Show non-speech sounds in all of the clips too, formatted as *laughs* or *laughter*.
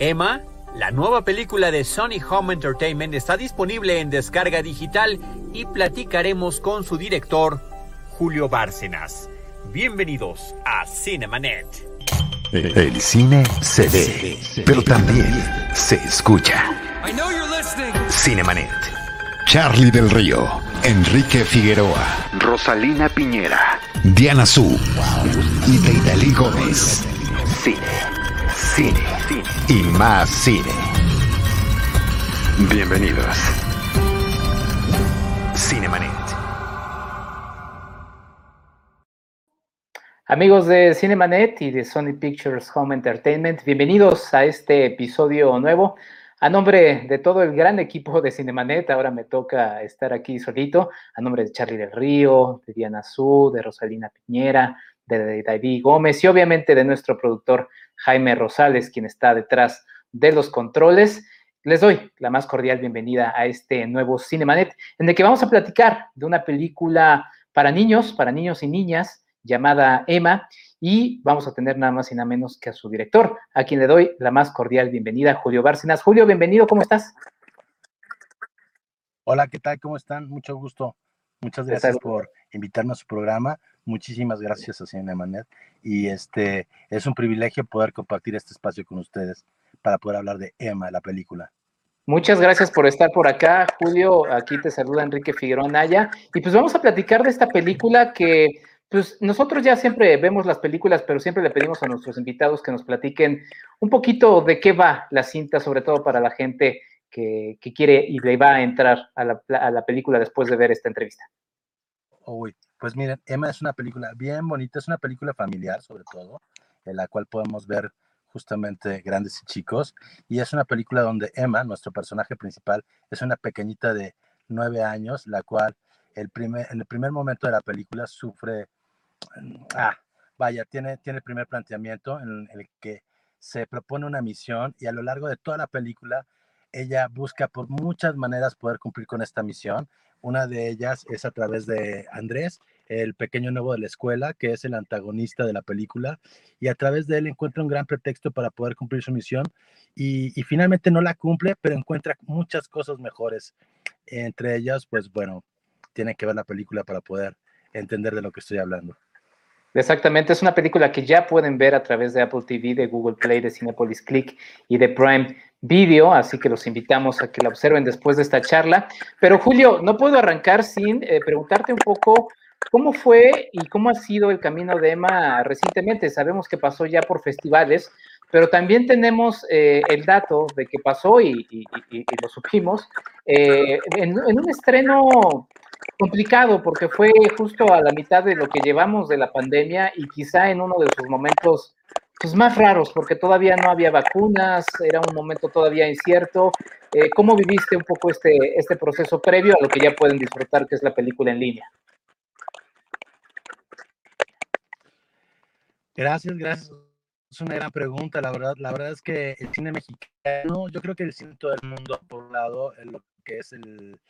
Emma, la nueva película de Sony Home Entertainment está disponible en descarga digital y platicaremos con su director, Julio Bárcenas. Bienvenidos a Cinemanet. El cine se ve, pero también se escucha. Cinemanet. Charlie del Río, Enrique Figueroa, Rosalina Piñera, Diana Su y Deidali Gómez. Cine, cine, cine y más cine. Bienvenidos. Cinemanet. Amigos de Cinemanet y de Sony Pictures Home Entertainment, bienvenidos a este episodio nuevo. A nombre de todo el gran equipo de Cinemanet, ahora me toca estar aquí solito, a nombre de Charlie del Río, de Diana Su, de Rosalina Piñera, de David Gómez y obviamente de nuestro productor Jaime Rosales, quien está detrás de los controles. Les doy la más cordial bienvenida a este nuevo Cinemanet, en el que vamos a platicar de una película para niños, para niños y niñas, llamada Emma, y vamos a tener nada más y nada menos que a su director, a quien le doy la más cordial bienvenida, Julio Bárcenas. Julio, bienvenido, ¿cómo estás? Hola, ¿qué tal? ¿Cómo están? Mucho gusto. Muchas gracias por invitarme a su programa. Muchísimas gracias a Cinemanet. Y este es un privilegio poder compartir este espacio con ustedes para poder hablar de Emma, la película. Muchas gracias por estar por acá, Julio. Aquí te saluda Enrique Figueroa Naya. Y pues vamos a platicar de esta película que pues nosotros ya siempre vemos las películas, pero siempre le pedimos a nuestros invitados que nos platiquen un poquito de qué va la cinta, sobre todo para la gente que, quiere y le va a entrar a la, película después de ver esta entrevista. Uy, pues miren, Emma es una película bien bonita, es una película familiar sobre todo, en la cual podemos ver justamente grandes y chicos, y es una película donde Emma, nuestro personaje principal, es una pequeñita de nueve años, la cual el primer, en el primer momento de la película sufre ah, vaya, tiene, tiene el primer planteamiento en el que se propone una misión y a lo largo de toda la película ella busca por muchas maneras poder cumplir con esta misión. Una de ellas es a través de Andrés, el pequeño nuevo de la escuela, que es el antagonista de la película, y a través de él encuentra un gran pretexto para poder cumplir su misión y, y finalmente no la cumple, pero encuentra muchas cosas mejores. Entre ellas, pues bueno, tiene que ver la película para poder entender de lo que estoy hablando. Exactamente, es una película que ya pueden ver a través de Apple TV, de Google Play, de Cinepolis Click y de Prime Video, así que los invitamos a que la observen después de esta charla. Pero Julio, no puedo arrancar sin eh, preguntarte un poco cómo fue y cómo ha sido el camino de Emma recientemente. Sabemos que pasó ya por festivales, pero también tenemos eh, el dato de que pasó y, lo supimos eh, en, un estreno complicado porque fue justo a la mitad de lo que llevamos de la pandemia y quizá en uno de sus momentos pues, más raros porque todavía no había vacunas, era un momento todavía incierto. Eh, ¿Cómo viviste un poco este, este proceso previo a lo que ya pueden disfrutar, que es la película en línea? Gracias, gracias. Es una gran pregunta, la verdad. La verdad es que el cine mexicano, yo creo que el cine todo el mundo, por un lado, lo que es el,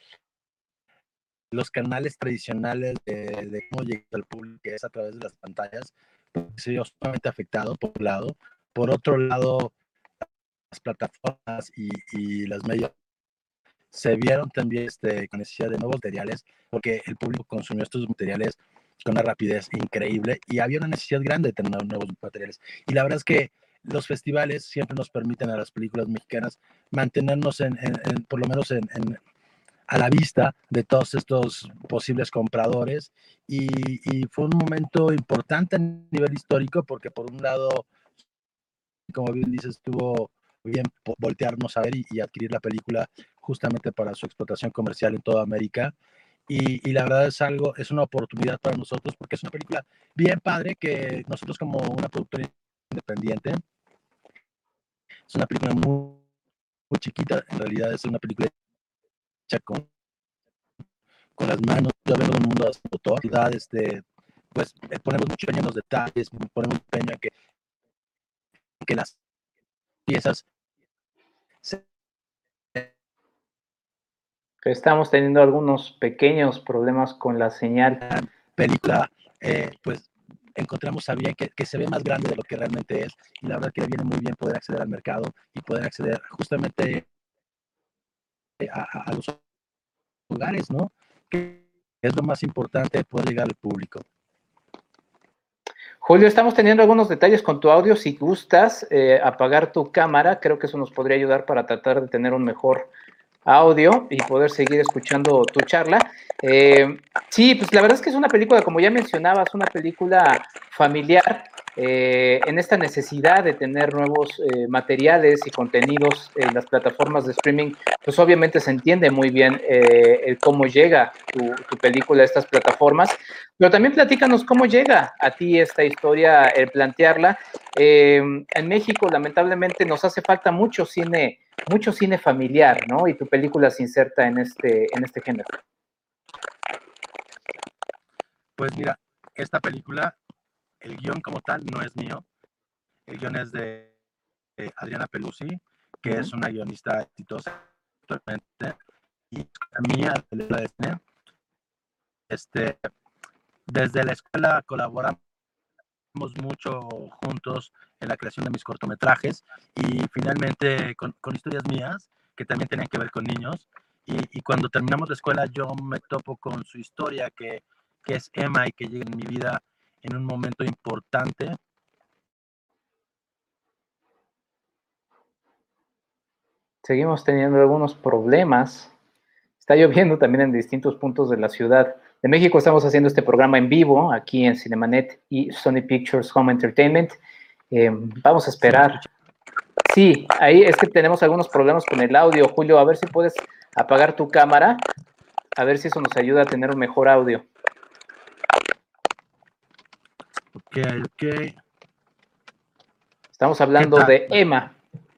los canales tradicionales de, cómo llega al público, que es a través de las pantallas, se vio sumamente afectado, por un lado. Por otro lado, las plataformas y, y los medios se vieron también este, con necesidad de nuevos materiales, porque el público consumió estos materiales con una rapidez increíble y había una necesidad grande de tener nuevos materiales. Y la verdad es que los festivales siempre nos permiten a las películas mexicanas mantenernos en, por lo menos en, a la vista de todos estos posibles compradores y, fue un momento importante a nivel histórico porque por un lado, como bien dices, estuvo bien voltearnos a ver y, adquirir la película justamente para su explotación comercial en toda América. Y, y, la verdad es algo, es una oportunidad para nosotros porque es una película bien padre que nosotros como una productora independiente, es una película muy, muy chiquita, en realidad es una película con, con las manos, ya vemos un mundo de autoridad, este, pues eh, ponemos mucho empeño en los detalles, ponemos empeño en que, que las piezas Estamos teniendo algunos pequeños problemas con la señal. película, eh, pues encontramos a bien que, se ve más grande de lo que realmente es y la verdad que le viene muy bien poder acceder al mercado y poder acceder justamente a, los lugares, ¿no? Que es lo más importante, poder llegar al público. Julio, estamos teniendo algunos detalles con tu audio. Si gustas eh, apagar tu cámara, creo que eso nos podría ayudar para tratar de tener un mejor audio y poder seguir escuchando tu charla. Eh, sí, pues la verdad es que es una película, como ya mencionabas, una película familiar eh, en esta necesidad de tener nuevos eh, materiales y contenidos en las plataformas de streaming, pues obviamente se entiende muy bien eh, cómo llega tu, película a estas plataformas, pero también platícanos cómo llega a ti esta historia, el plantearla. en México, lamentablemente, nos hace falta mucho cine, mucho cine familiar, ¿no? Y tu película se inserta en este, en este género. Pues mira, esta película el guion como tal no es mío. El guion es de, Adriana Pelusi, que es una guionista exitosa actualmente. Y mía, de la Este, desde la escuela colaboramos mucho juntos en la creación de mis cortometrajes y finalmente con, historias mías que también tenían que ver con niños. Y, cuando terminamos la escuela yo me topo con su historia que, que es Emma y que llega en mi vida en un momento importante. Seguimos teniendo algunos problemas. Está lloviendo también en distintos puntos de la ciudad. De México estamos haciendo este programa en vivo aquí en Cinemanet y Sony Pictures Home Entertainment. Eh, vamos a esperar. Sí, ahí es que tenemos algunos problemas con el audio. Julio, a ver si puedes apagar tu cámara, a ver si eso nos ayuda a tener un mejor audio. Ok, ok. Estamos hablando de Emma.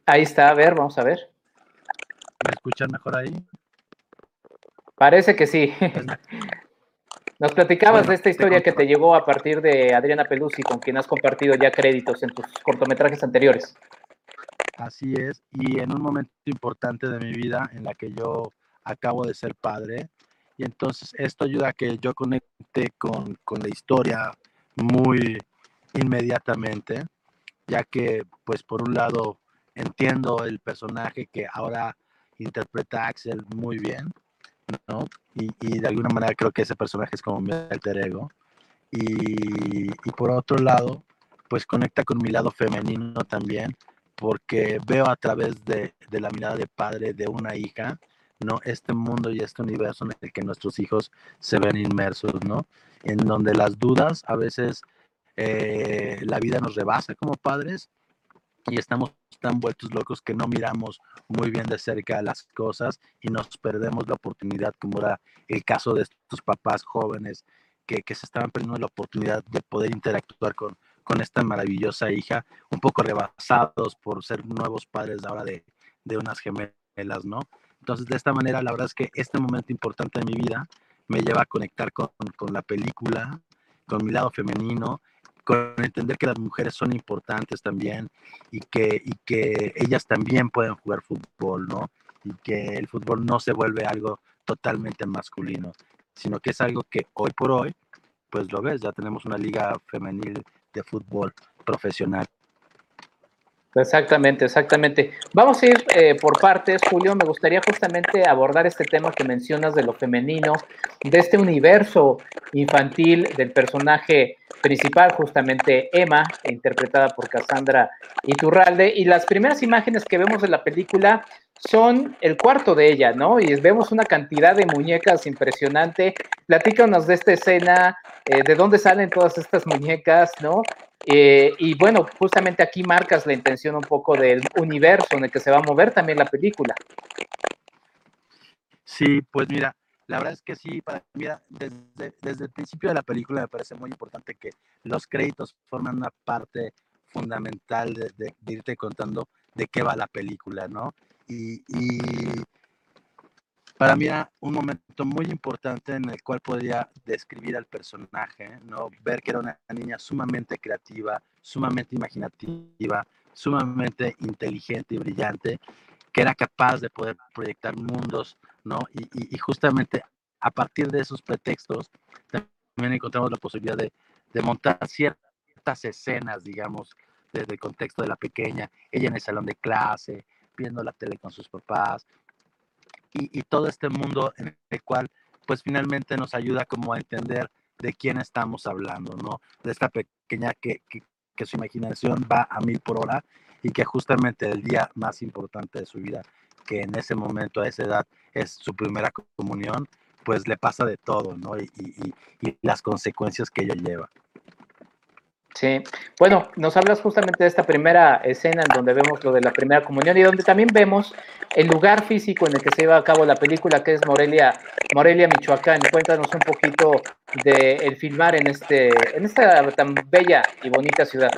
Ahí está, a ver, vamos a ver. ¿Me escuchan mejor ahí? Parece que sí. *laughs* Nos platicabas de esta historia que te llegó a partir de Adriana Pelusi, con quien has compartido ya créditos en tus cortometrajes anteriores. Así es, y en un momento importante de mi vida en la que yo acabo de ser padre, y entonces esto ayuda a que yo conecte con, con la historia, muy inmediatamente, ya que pues por un lado entiendo el personaje que ahora interpreta Axel muy bien, ¿no? Y, de alguna manera creo que ese personaje es como mi alter ego. Y, por otro lado, pues conecta con mi lado femenino también, porque veo a través de, de, la mirada de padre de una hija, ¿no? Este mundo y este universo en el que nuestros hijos se ven inmersos, ¿no? en donde las dudas a veces eh, la vida nos rebasa como padres y estamos tan vueltos locos que no miramos muy bien de cerca las cosas y nos perdemos la oportunidad, como era el caso de estos papás jóvenes que, se estaban perdiendo la oportunidad de poder interactuar con, esta maravillosa hija, un poco rebasados por ser nuevos padres ahora de unas gemelas, ¿no? Entonces, de esta manera, la verdad es que este momento importante de mi vida me lleva a conectar con, con, la película, con mi lado femenino, con entender que las mujeres son importantes también y que, y que ellas también pueden jugar fútbol, ¿no? Y que el fútbol no se vuelve algo totalmente masculino, sino que es algo que hoy por hoy, pues lo ves, ya tenemos una liga femenil de fútbol profesional Exactamente, exactamente. Vamos a ir eh, por partes, Julio. Me gustaría justamente abordar este tema que mencionas de lo femenino, de este universo infantil del personaje principal, justamente Emma, interpretada por Cassandra Iturralde. Y las primeras imágenes que vemos de la película son el cuarto de ella, ¿no? Y vemos una cantidad de muñecas impresionante. Platícanos de esta escena, eh, de dónde salen todas estas muñecas, ¿no? Eh, y bueno, justamente aquí marcas la intención un poco del universo en el que se va a mover también la película. Sí, pues mira, la verdad es que sí, para, mira, desde, el principio de la película me parece muy importante que los créditos forman una parte fundamental de, irte contando de qué va la película, ¿no? Y, para mí era un momento muy importante en el cual podía describir al personaje, ¿no? Ver que era una niña sumamente creativa, sumamente imaginativa, sumamente inteligente y brillante, que era capaz de poder proyectar mundos, ¿no? Y, justamente a partir de esos pretextos también encontramos la posibilidad de, de montar ciertas ciertas escenas, digamos, desde el contexto de la pequeña, ella en el salón de clase, viendo la tele con sus papás, y, todo este mundo en el cual, pues finalmente nos ayuda como a entender de quién estamos hablando, ¿no? De esta pequeña que, que, que su imaginación va a mil por hora y que justamente el día más importante de su vida, que en ese momento, a esa edad, es su primera comunión, pues le pasa de todo, ¿no? Y, y, las consecuencias que ella lleva. Sí, bueno, nos hablas justamente de esta primera escena en donde vemos lo de la primera comunión y donde también vemos el lugar físico en el que se lleva a cabo la película, que es Morelia, Morelia, Michoacán. Cuéntanos un poquito de el filmar en este, en esta tan bella y bonita ciudad.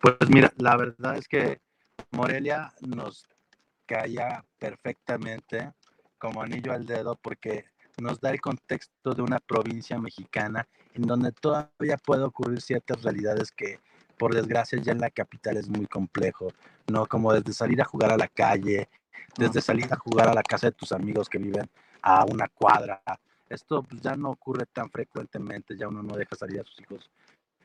Pues mira, la verdad es que Morelia nos caía perfectamente como anillo al dedo porque nos da el contexto de una provincia mexicana en donde todavía puede ocurrir ciertas realidades que por desgracia ya en la capital es muy complejo, ¿no? Como desde salir a jugar a la calle, desde salir a jugar a la casa de tus amigos que viven a una cuadra. Esto pues, ya no ocurre tan frecuentemente, ya uno no deja salir a sus hijos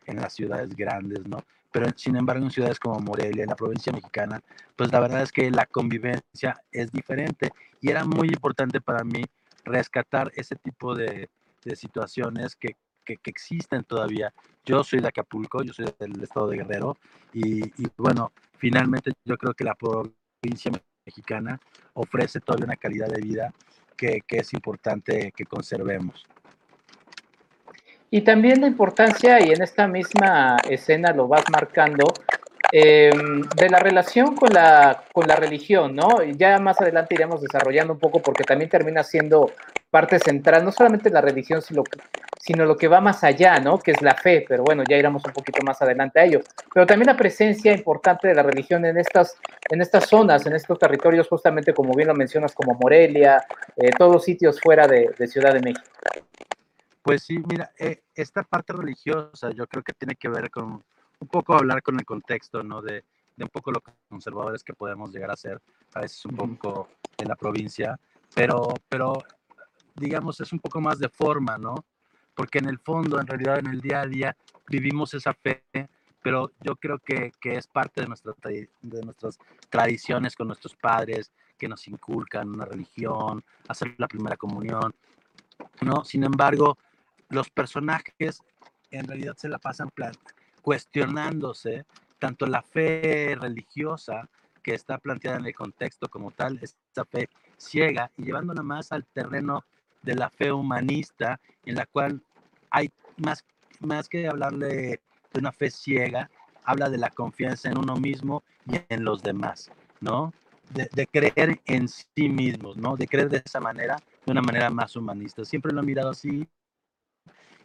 en las ciudades grandes, ¿no? Pero sin embargo en ciudades como Morelia, en la provincia mexicana, pues la verdad es que la convivencia es diferente y era muy importante para mí rescatar ese tipo de, de situaciones que, que, existen todavía. Yo soy de Acapulco, yo soy del estado de Guerrero y, bueno, finalmente yo creo que la provincia mexicana ofrece todavía una calidad de vida que, que es importante que conservemos. Y también la importancia, y en esta misma escena lo vas marcando, em, de la relación con la, con la religión, ¿no? Ya más adelante iremos desarrollando un poco porque también termina siendo parte central, no solamente la religión, sino, lo que va más allá, ¿no? Que es la fe, pero bueno, ya iremos un poquito más adelante a ello. Pero también la presencia importante de la religión en estas, en estas zonas, en estos territorios, justamente como bien lo mencionas, como Morelia, eh, todos sitios fuera de, de Ciudad de México. Pues sí, mira, eh, esta parte religiosa yo creo que tiene que ver con un poco hablar con el contexto, ¿no? De, de un poco los conservadores que podemos llegar a ser, a veces un poco en la provincia, pero, pero digamos, es un poco más de forma, ¿no? Porque en el fondo, en realidad, en el día a día, vivimos esa fe, pero yo creo que, que es parte de, nuestra, de nuestras tradiciones con nuestros padres, que nos inculcan una religión, hacer la primera comunión, ¿no? Sin embargo, los personajes en realidad se la pasan cuestionándose tanto la fe religiosa que está planteada en el contexto como tal, esta fe ciega, y llevándola más al terreno de la fe humanista, en la cual hay más, más que hablarle de una fe ciega, habla de la confianza en uno mismo y en los demás, ¿no? De, de, creer en sí mismos, ¿no? De creer de esa manera, de una manera más humanista. Siempre lo he mirado así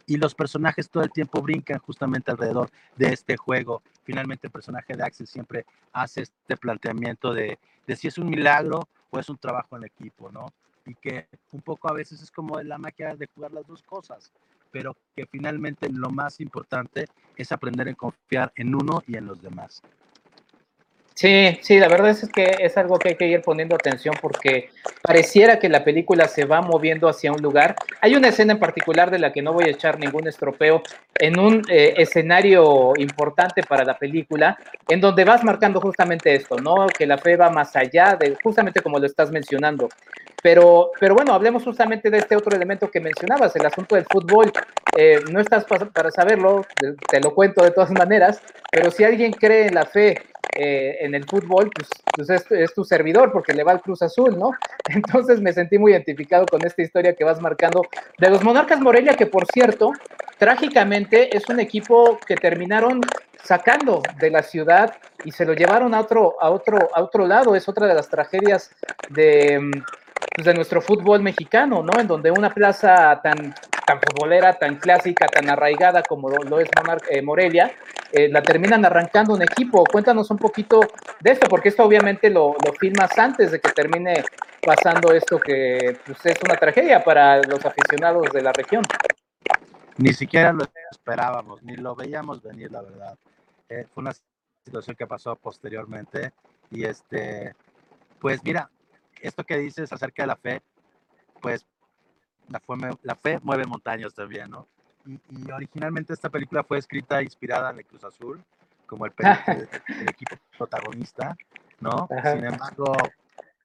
y los personajes todo el tiempo brincan justamente alrededor de este juego. Finalmente el personaje de Axel siempre hace este planteamiento de, si es un milagro o es un trabajo en equipo, ¿no? Y que un poco a veces es como la magia de jugar las dos cosas, pero que finalmente lo más importante es aprender a confiar en uno y en los demás. Sí, sí, la verdad es que es algo que hay que ir poniendo atención porque pareciera que la película se va moviendo hacia un lugar. Hay una escena en particular de la que no voy a echar ningún estropeo en un eh, escenario importante para la película, en donde vas marcando justamente esto, ¿no? Que la fe va más allá de justamente como lo estás mencionando. Pero, pero bueno, hablemos justamente de este otro elemento que mencionabas, el asunto del fútbol. Eh, no estás para saberlo, te lo cuento de todas maneras, pero si alguien cree en la fe eh, en el fútbol, pues, pues es, tu servidor porque le va al Cruz Azul, ¿no? *laughs* Entonces me sentí muy identificado con esta historia que vas marcando de los Monarcas Morelia, que por cierto, trágicamente es un equipo que terminaron sacando de la ciudad y se lo llevaron a otro, a otro, a otro lado. Es otra de las tragedias de, pues, de nuestro fútbol mexicano, ¿no? En donde una plaza tan, tan futbolera, tan clásica, tan arraigada como lo, es eh, Morelia, eh, la terminan arrancando un equipo. Cuéntanos un poquito de esto, porque esto obviamente lo, lo filmas antes de que termine pasando esto que pues, es una tragedia para los aficionados de la región. Ni siquiera lo esperábamos, ni lo veíamos venir, la verdad. Eh, fue una situación que pasó posteriormente y este, pues mira, esto que dices acerca de la fe, pues la fe, la fe mueve montañas también, ¿no? y, originalmente esta película fue escrita e inspirada en el Cruz Azul, como el, *laughs* equipo protagonista, ¿no? Sin embargo,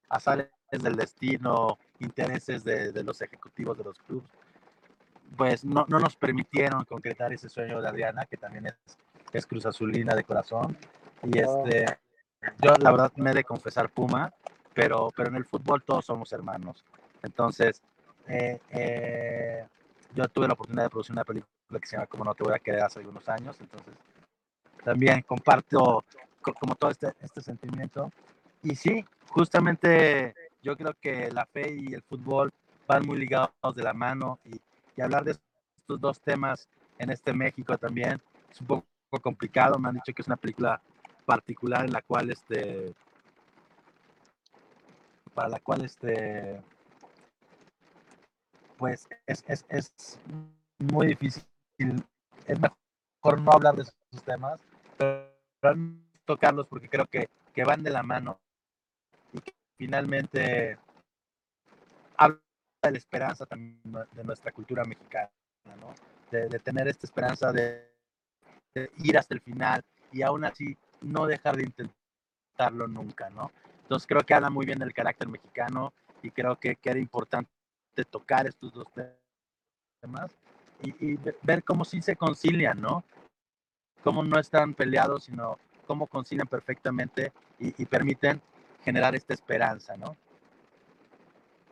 azares del destino, intereses de, de, los ejecutivos de los clubes, pues no, no, nos permitieron concretar ese sueño de Adriana, que también es, es Cruz Azulina de corazón. Y este, yo la verdad me he de confesar Puma, pero, pero en el fútbol todos somos hermanos. Entonces, eh, eh, yo tuve la oportunidad de producir una película que se llama Como no te voy a querer hace algunos años, entonces también comparto como todo este, este sentimiento. Y sí, justamente yo creo que la fe y el fútbol van muy ligados de la mano y, y hablar de estos dos temas en este México también es un poco complicado. Me han dicho que es una película particular en la cual este para la cual este pues es, es, es muy difícil es mejor no hablar de esos temas pero tocarlos porque creo que, que van de la mano y que finalmente de la esperanza también de nuestra cultura mexicana ¿no? de, de tener esta esperanza de, de ir hasta el final y aún así no dejar de intentarlo nunca, ¿no? Entonces creo que habla muy bien del carácter mexicano y creo que, que era importante tocar estos dos temas y, ver cómo sí se concilian, ¿no? Cómo no están peleados, sino cómo concilian perfectamente y, y permiten generar esta esperanza, ¿no?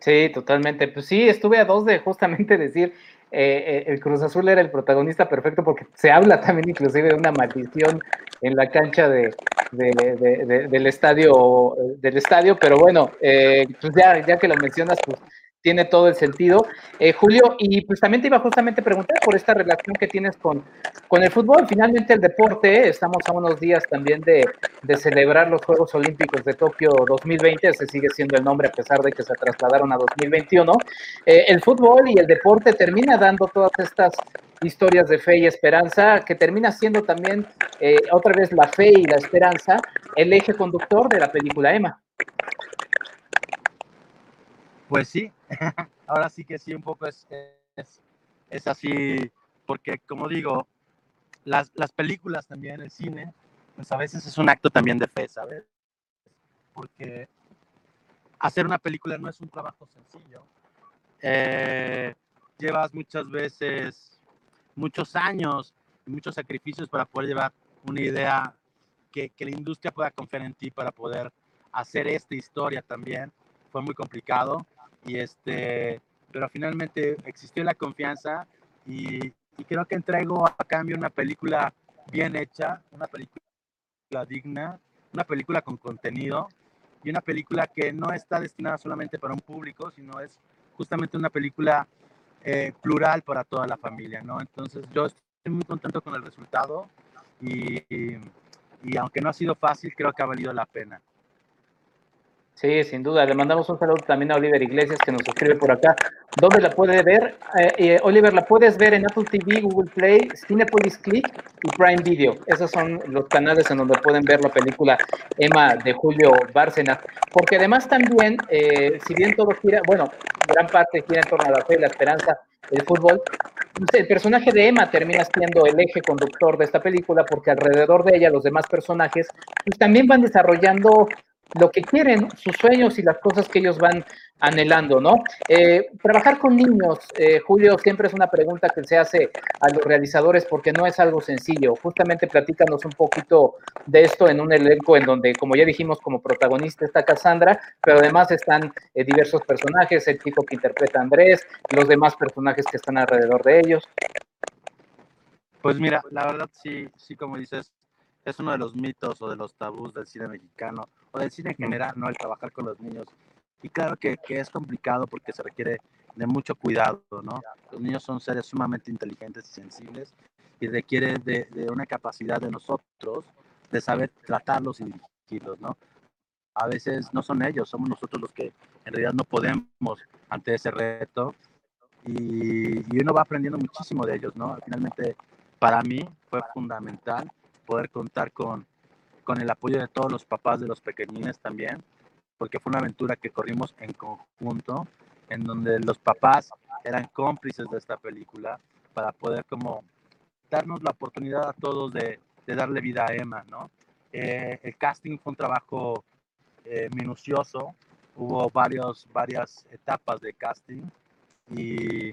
Sí, totalmente. Pues sí, estuve a dos de justamente *laughs* decir, eh, eh, el Cruz Azul era el protagonista perfecto porque se habla también inclusive de una maldición en la cancha de, del estadio del estadio pero bueno eh, pues ya, ya que lo mencionas pues tiene todo el sentido. Eh, Julio, y pues también te iba justamente a preguntar por esta relación que tienes con, con el fútbol. Finalmente el deporte, estamos a unos días también de, celebrar los Juegos Olímpicos de Tokio 2020, ese sigue siendo el nombre a pesar de que se trasladaron a 2021. Eh, el fútbol y el deporte termina dando todas estas historias de fe y esperanza, que termina siendo también eh, otra vez la fe y la esperanza el eje conductor de la película Emma. Pues sí, *laughs* ahora sí que sí, un poco es, es, así, porque como digo, las, las, películas también, el cine, pues a veces es un acto también de fe, ¿sabes? Porque hacer una película no es un trabajo sencillo. Eh, llevas muchas veces muchos años y muchos sacrificios para poder llevar una idea que, que la industria pueda confiar en ti para poder hacer esta historia también. Fue muy complicado y este, pero finalmente existió la confianza y, creo que entrego a cambio una película bien hecha, una película digna, una película con contenido y una película que no está destinada solamente para un público, sino es justamente una película eh, plural para toda la familia, ¿no? Entonces yo estoy muy contento con el resultado y, y aunque no ha sido fácil, creo que ha valido la pena. Sí, sin duda. Le mandamos un saludo también a Oliver Iglesias que nos escribe por acá. ¿Dónde la puede ver? Eh, eh, Oliver, la puedes ver en Apple TV, Google Play, Cinepolis Click y Prime Video. Esos son los canales en donde pueden ver la película Emma de Julio Bárcena. Porque además también, eh, si bien todo gira, bueno, gran parte gira en torno a la fe, la esperanza, el fútbol, el personaje de Emma termina siendo el eje conductor de esta película porque alrededor de ella los demás personajes pues, también van desarrollando lo que quieren, sus sueños y las cosas que ellos van anhelando, ¿no? Eh, trabajar con niños, eh, Julio, siempre es una pregunta que se hace a los realizadores porque no es algo sencillo. Justamente platícanos un poquito de esto en un elenco en donde, como ya dijimos, como protagonista está Cassandra, pero además están eh, diversos personajes, el chico que interpreta a Andrés, los demás personajes que están alrededor de ellos. Pues mira, la verdad sí, sí, como dices, es uno de los mitos o de los tabús del cine mexicano o del cine en general, ¿no? El trabajar con los niños. Y claro que, que es complicado porque se requiere de mucho cuidado, ¿no? Los niños son seres sumamente inteligentes y sensibles y requiere de, de una capacidad de nosotros de saber tratarlos y dirigirlos, ¿no? A veces no son ellos, somos nosotros los que en realidad no podemos ante ese reto y, y uno va aprendiendo muchísimo de ellos, ¿no? Finalmente, para mí fue fundamental poder contar con, con el apoyo de todos los papás de los pequeñines también, porque fue una aventura que corrimos en conjunto, en donde los papás eran cómplices de esta película, para poder como darnos la oportunidad a todos de, de darle vida a Emma, ¿no? Eh, el casting fue un trabajo eh, minucioso, hubo varios, varias etapas de casting y,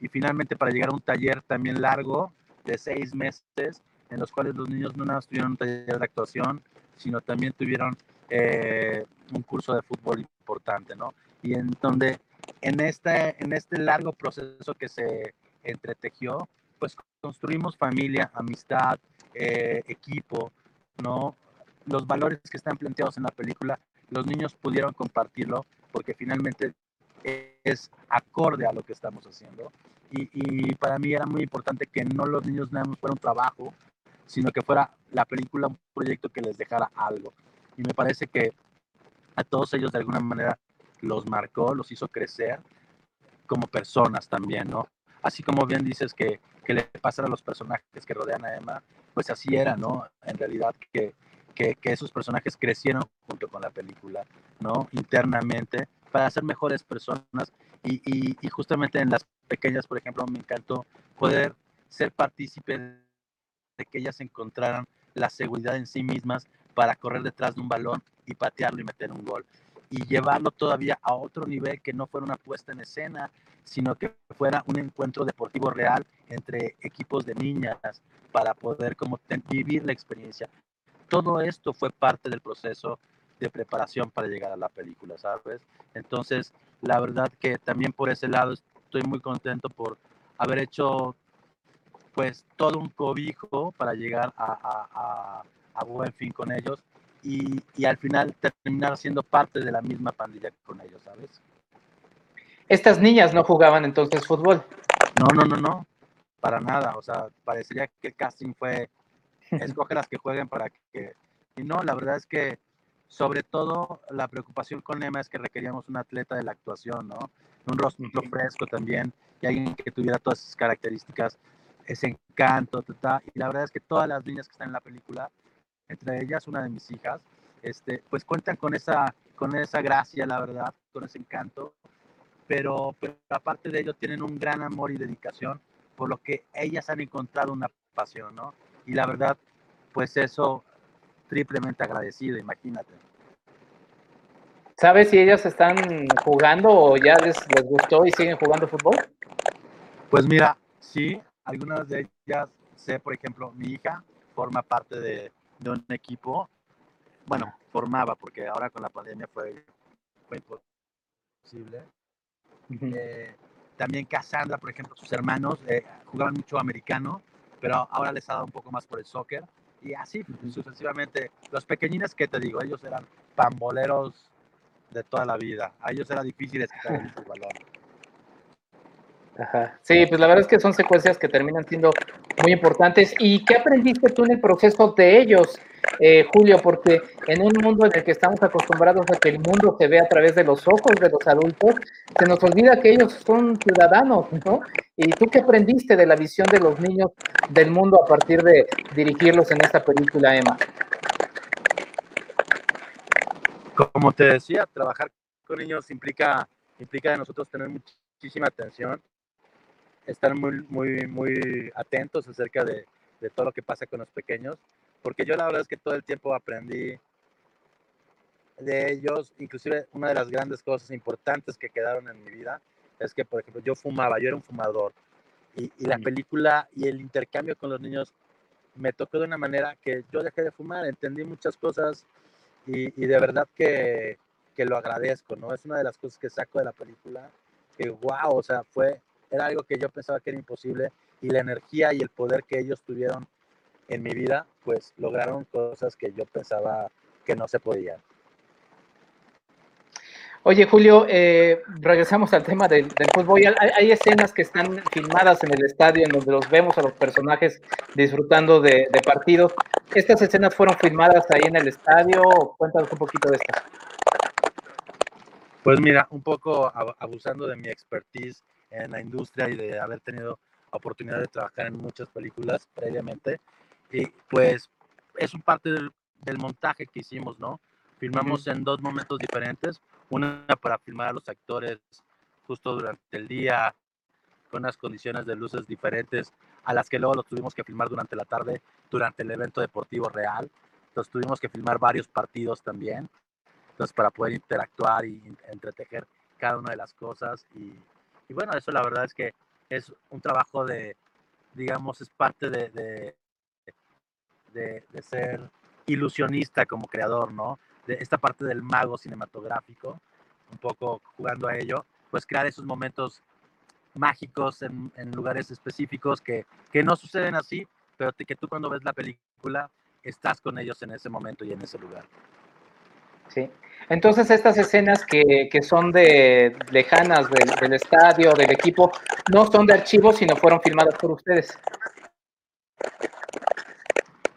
y, finalmente para llegar a un taller también largo de seis meses en los cuales los niños no nada más tuvieron un taller de actuación, sino también tuvieron eh, un curso de fútbol importante, ¿no? Y en donde en este, en este largo proceso que se entretejió, pues construimos familia, amistad, eh, equipo, ¿no? Los valores que están planteados en la película, los niños pudieron compartirlo porque finalmente es acorde a lo que estamos haciendo. Y, y para mí era muy importante que no los niños nada más fuera un trabajo, sino que fuera la película un proyecto que les dejara algo. Y me parece que a todos ellos de alguna manera los marcó, los hizo crecer como personas también, ¿no? Así como bien dices que, que le pasan a los personajes que rodean a Emma, pues así era, ¿no? En realidad que, que, esos personajes crecieron junto con la película, ¿no? Internamente para ser mejores personas y, y, y justamente en las pequeñas, por ejemplo, me encantó poder ser partícipe de que ellas encontraran la seguridad en sí mismas para correr detrás de un balón y patearlo y meter un gol. Y llevarlo todavía a otro nivel que no fuera una puesta en escena, sino que fuera un encuentro deportivo real entre equipos de niñas para poder como vivir la experiencia. Todo esto fue parte del proceso de preparación para llegar a la película, ¿sabes? Entonces, la verdad que también por ese lado estoy muy contento por haber hecho pues todo un cobijo para llegar a, a, buen fin con ellos y, y, al final terminar siendo parte de la misma pandilla con ellos, ¿sabes? Estas niñas no jugaban entonces fútbol. No, no, no, no, para nada. O sea, parecería que el casting fue *laughs* escoge las que jueguen para que. Y no, la verdad es que sobre todo la preocupación con Emma es que requeríamos un atleta de la actuación, ¿no? Un rostro fresco también y alguien que tuviera todas esas características ese encanto, y la verdad es que todas las niñas que están en la película, entre ellas una de mis hijas, este, pues cuentan con esa, con esa gracia, la verdad, con ese encanto, pero, pero aparte de ello tienen un gran amor y dedicación por lo que ellas han encontrado una pasión, ¿no? Y la verdad, pues eso triplemente agradecido, imagínate. ¿Sabes si ellas están jugando o ya les, les gustó y siguen jugando fútbol? Pues mira, sí, algunas de ellas, sé, por ejemplo, mi hija forma parte de, de un equipo, bueno, formaba, porque ahora con la pandemia fue, fue imposible. Eh, también Cassandra, por ejemplo, sus hermanos eh, jugaban mucho americano, pero ahora les ha dado un poco más por el soccer. Y así sucesivamente. Los pequeñines, ¿qué te digo? Ellos eran pamboleros de toda la vida. A ellos era difícil en su balón. Ajá. Sí, pues la verdad es que son secuencias que terminan siendo muy importantes. ¿Y qué aprendiste tú en el proceso de ellos, eh, Julio? Porque en un mundo en el que estamos acostumbrados a que el mundo se ve a través de los ojos de los adultos, se nos olvida que ellos son ciudadanos, ¿no? ¿Y tú qué aprendiste de la visión de los niños del mundo a partir de dirigirlos en esta película, Emma? Como te decía, trabajar con niños implica, implica de nosotros tener muchísima atención estar muy, muy, muy atentos acerca de, de, todo lo que pasa con los pequeños, porque yo la verdad es que todo el tiempo aprendí de ellos, inclusive una de las grandes cosas importantes que quedaron en mi vida es que, por ejemplo, yo fumaba, yo era un fumador, y, y la película y el intercambio con los niños me tocó de una manera que yo dejé de fumar, entendí muchas cosas y, y de verdad que, que lo agradezco, ¿no? Es una de las cosas que saco de la película, que wow, o sea, fue era algo que yo pensaba que era imposible y la energía y el poder que ellos tuvieron en mi vida, pues lograron cosas que yo pensaba que no se podían. Oye, Julio, eh, regresamos al tema del, fútbol. Hay, hay, escenas que están filmadas en el estadio en donde los vemos a los personajes disfrutando de, de partidos. ¿Estas escenas fueron filmadas ahí en el estadio? Cuéntanos un poquito de esto. Pues mira, un poco abusando de mi expertise en la industria y de haber tenido oportunidad de trabajar en muchas películas previamente. Y pues es un parte del, del montaje que hicimos, ¿no? Filmamos uh -huh. en dos momentos diferentes, una para filmar a los actores justo durante el día con unas condiciones de luces diferentes a las que luego lo tuvimos que filmar durante la tarde, durante el evento deportivo real. Entonces tuvimos que filmar varios partidos también, entonces para poder interactuar y entretejer cada una de las cosas. Y, y bueno, eso la verdad es que es un trabajo de, digamos, es parte de, de, ser ilusionista como creador, ¿no? De esta parte del mago cinematográfico, un poco jugando a ello, pues crear esos momentos mágicos en, en lugares específicos que, que, no suceden así, pero que tú cuando ves la película estás con ellos en ese momento y en ese lugar. Sí. Entonces estas escenas que, que son de lejanas del, del, estadio, del equipo, no son de archivo, sino fueron filmadas por ustedes.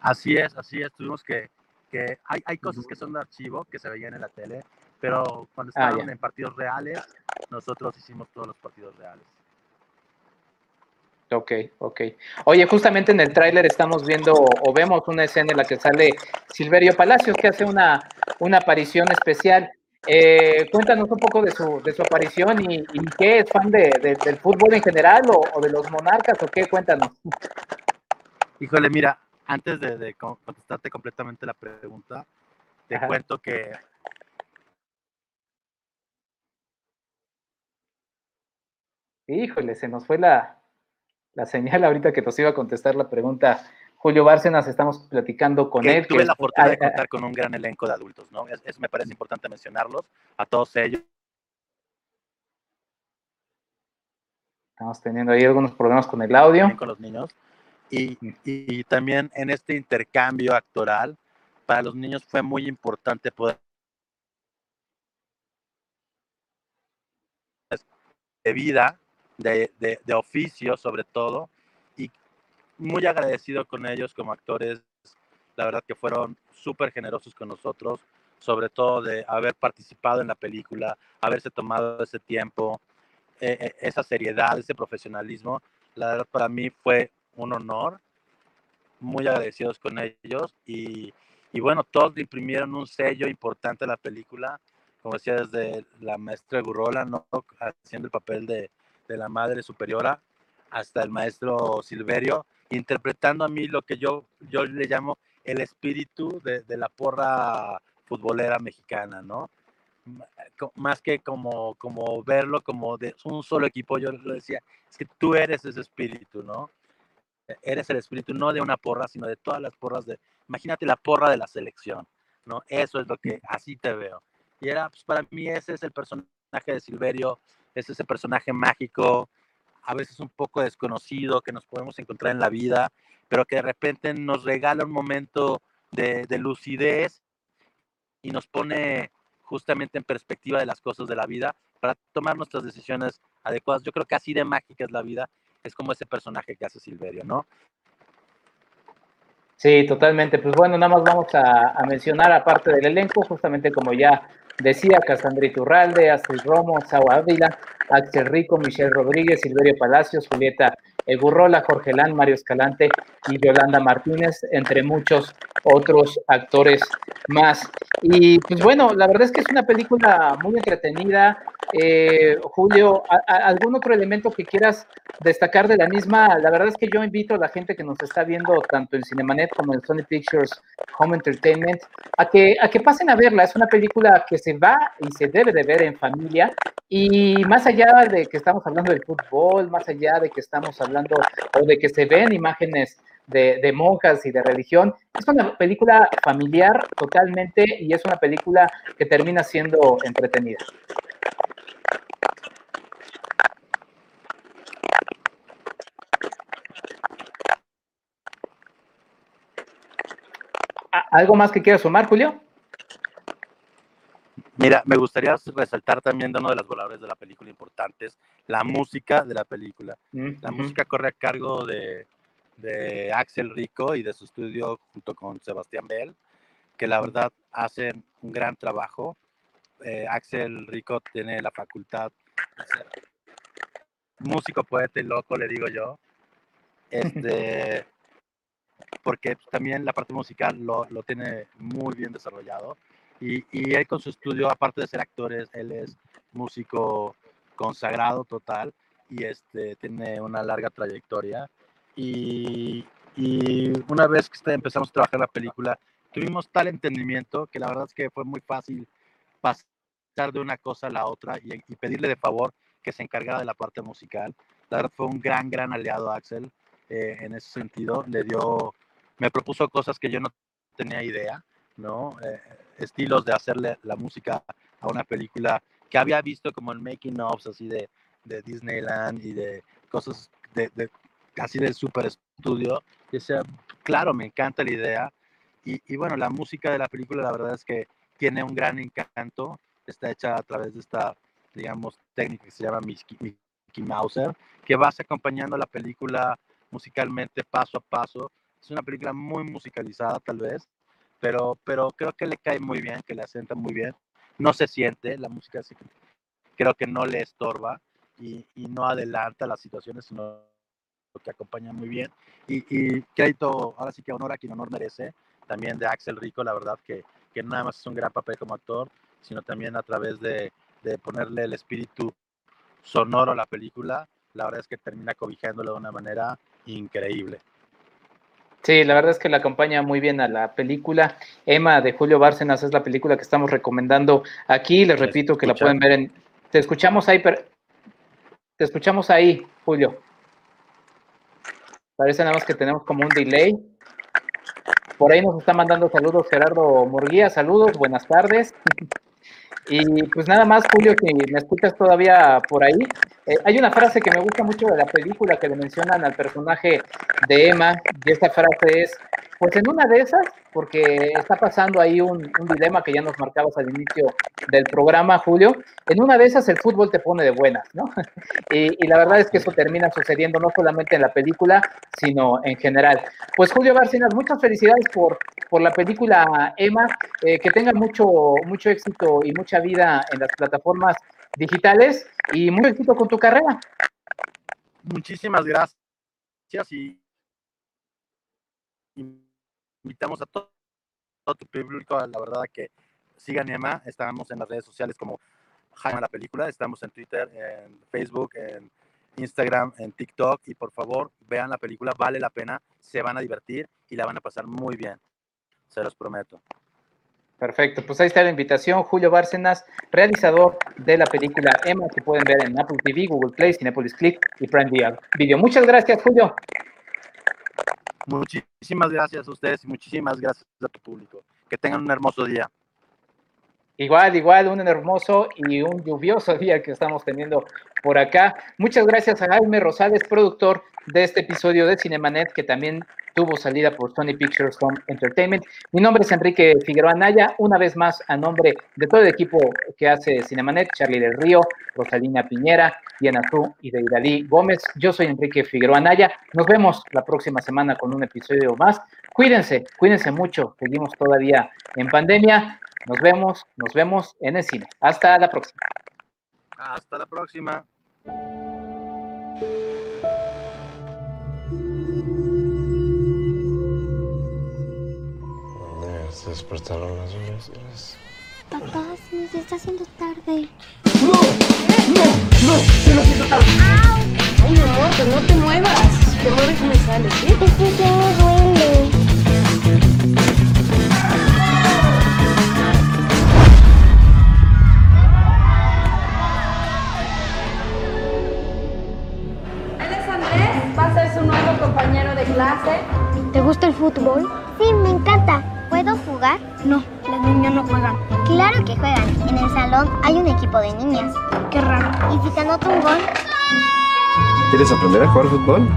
Así es, así es. Tuvimos que, que hay, hay cosas que son de archivo, que se veían en la tele, pero cuando ah, estaban en partidos reales, nosotros hicimos todos los partidos reales. Ok, ok. Oye, justamente en el tráiler estamos viendo o vemos una escena en la que sale Silverio Palacios, que hace una, una aparición especial. Eh, cuéntanos un poco de su, de su aparición y, y qué es fan de, de, del fútbol en general o, o, de los monarcas o qué, cuéntanos. Híjole, mira, antes de, de contestarte completamente la pregunta, te Ajá. cuento que Híjole, se nos fue la, la señal ahorita que nos iba a contestar la pregunta. Julio Bárcenas, estamos platicando con que él. Tuve que la fortuna de contar con un gran elenco de adultos, ¿no? Eso es, me parece importante mencionarlos, a todos ellos. Estamos teniendo ahí algunos problemas con el audio. Con los niños. Y, y, también en este intercambio actoral, para los niños fue muy importante poder de vida de, de, oficio sobre todo, y muy agradecido con ellos como actores. La verdad que fueron súper generosos con nosotros, sobre todo de haber participado en la película, haberse tomado ese tiempo, eh, esa seriedad, ese profesionalismo. La verdad para mí fue un honor, muy agradecidos con ellos y, y bueno, todos imprimieron un sello importante a la película, como decía, desde la maestra Gurrola, ¿no? haciendo el papel de, de la Madre Superiora hasta el maestro Silverio, interpretando a mí lo que yo, yo le llamo el espíritu de, de la porra futbolera mexicana, ¿no? Más que como, como verlo como de un solo equipo, yo le decía, es que tú eres ese espíritu, ¿no? Eres el espíritu no de una porra, sino de todas las porras de, imagínate la porra de la selección, ¿no? Eso es lo que así te veo. Y era, pues para mí ese es el personaje de Silverio, es ese personaje mágico, a veces un poco desconocido que nos podemos encontrar en la vida, pero que de repente nos regala un momento de, de lucidez y nos pone justamente en perspectiva de las cosas de la vida para tomar nuestras decisiones adecuadas. Yo creo que así de mágica es la vida, es como ese personaje que hace Silverio, ¿no? Sí, totalmente. Pues bueno, nada más vamos a mencionar aparte del elenco, justamente como ya Decía Casandra Iturralde, Astrid Romo, Sao Ávila, Axel Rico, Michelle Rodríguez, Silverio Palacios, Julieta Egurrola, Jorge Lán, Mario Escalante y Yolanda Martínez, entre muchos otros actores más. Y pues bueno, la verdad es que es una película muy entretenida. Eh, Julio, ¿a, ¿algún otro elemento que quieras destacar de la misma? La verdad es que yo invito a la gente que nos está viendo tanto en Cinemanet como en Sony Pictures Home Entertainment a que, a que pasen a verla. Es una película que se va y se debe de ver en familia. Y más allá de que estamos hablando del fútbol, más allá de que estamos hablando o de que se ven imágenes de, de, monjas y de religión. Es una película familiar totalmente y es una película que termina siendo entretenida. ¿Algo más que quieras sumar, Julio? Mira, me gustaría resaltar también de uno de los voladores de la película importantes, la música de la película. Mm. La música corre a cargo de, de, Axel Rico y de su estudio junto con Sebastián Bell, que la verdad hacen un gran trabajo. Eh, Axel Rico tiene la facultad de ser músico, poeta y loco, le digo yo. Este, *laughs* porque también la parte musical lo, lo tiene muy bien desarrollado. Y, y, él con su estudio, aparte de ser actor, él es músico consagrado total. y este, tiene una larga trayectoria. Y, y una vez que empezamos a trabajar la película, tuvimos tal entendimiento que la verdad es que fue muy fácil pasar de una cosa a la otra y, y pedirle de favor que se encargara de la parte musical. La verdad fue un gran, gran aliado Axel eh, en ese sentido. Le dio, me propuso cosas que yo no tenía idea, ¿no? Eh, estilos de hacerle la música a una película que había visto como en making ofs así de, de Disneyland y de cosas de, de casi de super estudio. Y decía, claro, me encanta la idea. Y, y, bueno, la música de la película la verdad es que tiene un gran encanto. Está hecha a través de esta, digamos, técnica que se llama Mickey, Mouser, que vas acompañando la película musicalmente paso a paso. Es una película muy musicalizada tal vez, pero, pero creo que le cae muy bien, que le asienta muy bien. No se siente, la música creo que no le estorba y, y no adelanta las situaciones, sino que acompaña muy bien. Y, y, crédito, ahora sí que honor a quien honor merece, también de Axel Rico, la verdad que, que nada más es un gran papel como actor, sino también a través de, de ponerle el espíritu sonoro a la película, la verdad es que termina cobijándolo de una manera increíble. Sí, la verdad es que la acompaña muy bien a la película. Emma de Julio Bárcenas es la película que estamos recomendando aquí. Les repito que la pueden ver en. Te escuchamos ahí, pero... te escuchamos ahí, Julio. Parece nada más que tenemos como un delay. Por ahí nos está mandando saludos Gerardo Murguía. Saludos, buenas tardes. *laughs* Y pues nada más, Julio, si me escuchas todavía por ahí, eh, hay una frase que me gusta mucho de la película que le mencionan al personaje de Emma, y esta frase es, pues en una de esas, porque está pasando ahí un, dilema que ya nos marcabas al inicio del programa, Julio, en una de esas el fútbol te pone de buenas, ¿no? *laughs* y, la verdad es que eso termina sucediendo no solamente en la película, sino en general. Pues Julio Bárcenas, muchas felicidades por, por la película Emma, eh, que tenga mucho, mucho éxito y mucha vida en las plataformas digitales y mucho éxito con tu carrera. Muchísimas gracias y invitamos a todo, tu público, la verdad que sigan Emma, estamos en las redes sociales como Jaime la película, estamos en Twitter, en Facebook, en Instagram, en TikTok y por favor vean la película, vale la pena, se van a divertir y la van a pasar muy bien, se los prometo. Perfecto, pues ahí está la invitación. Julio Bárcenas, realizador de la película Emma, que pueden ver en Apple TV, Google Play, Cinepolis Click y Prime Video. Muchas gracias, Julio. Muchísimas gracias a ustedes y muchísimas gracias a tu público. Que tengan un hermoso día. Igual, igual, un hermoso y un lluvioso *laughs* día que estamos teniendo por acá. Muchas gracias a Jaime Rosales, productor de este episodio de Cinemanet, que también tuvo salida por Sony Pictures Home Entertainment. Mi nombre es Enrique Figueroa Naya, una vez más a nombre de todo el equipo que hace Cinemanet, Charlie del Río, Rosalina Piñera, Diana Tú y Deidali Gómez. Yo soy Enrique Figueroa Naya. Nos vemos la próxima semana con un episodio más. Cuídense, cuídense mucho. Seguimos todavía en pandemia. Nos vemos, nos vemos en el cine. Hasta la próxima. Hasta la próxima. Se despertaron las horas. Papá, sí, se está haciendo tarde. ¡No! ¡No! ¡No! ¡Se nos hizo tarde! ¡Ay, mi amor, pues no te muevas! Te mueves y me sales, ¿sí? Es que ya me duele. Compañero de clase. ¿Te gusta el fútbol? Sí, me encanta. ¿Puedo jugar? No, las niñas no juegan. Claro que juegan. En el salón hay un equipo de niñas. Qué raro. ¿Y si te anoto un gol? ¿Quieres aprender a jugar fútbol?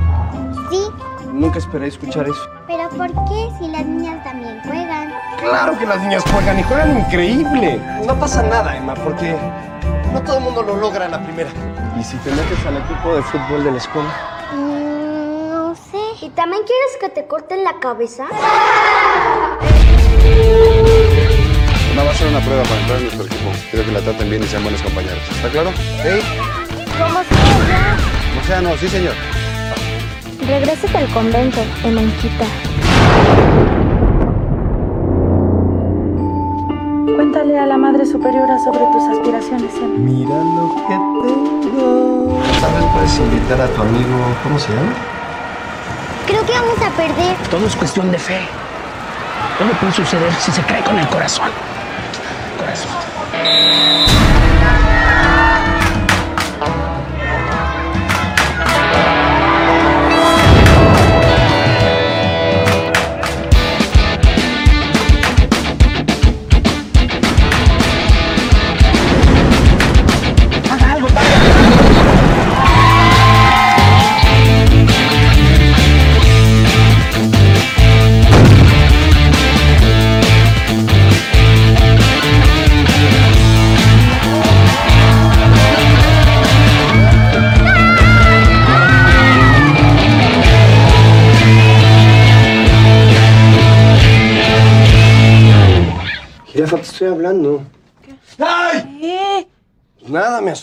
Sí. Nunca esperé escuchar eso. ¿Pero por qué si las niñas también juegan? Claro que las niñas juegan y juegan increíble. No pasa nada, Emma, porque no todo el mundo lo logra a la primera. ¿Y si te metes al equipo de fútbol de la escuela? ¿Y también quieres que te corten la cabeza? No va a ser una prueba para entrar en nuestro equipo. Quiero que la traten bien y sean buenos compañeros. ¿Está claro? Sí. ¿Cómo se llama? O sea, no, sí, señor. Regreses al convento, Emanquita. Cuéntale a la Madre Superiora sobre tus aspiraciones, Emma. Mira lo que tengo. Tal vez puedes invitar a tu amigo, ¿cómo se llama? Que vamos a perder. Todo es cuestión de fe. Todo puede suceder si se cree con el corazón. Corazón.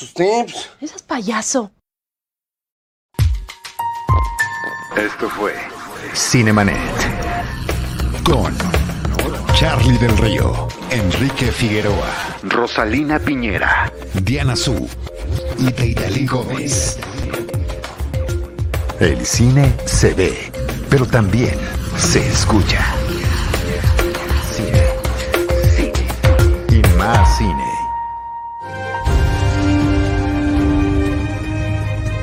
asusté. Ese es payaso. Esto fue Cinemanet con Charlie del Río, Enrique Figueroa, Rosalina Piñera, Diana Su y Deidali Gómez. El cine se ve, pero también se escucha. Cine. Cine. Y más cine.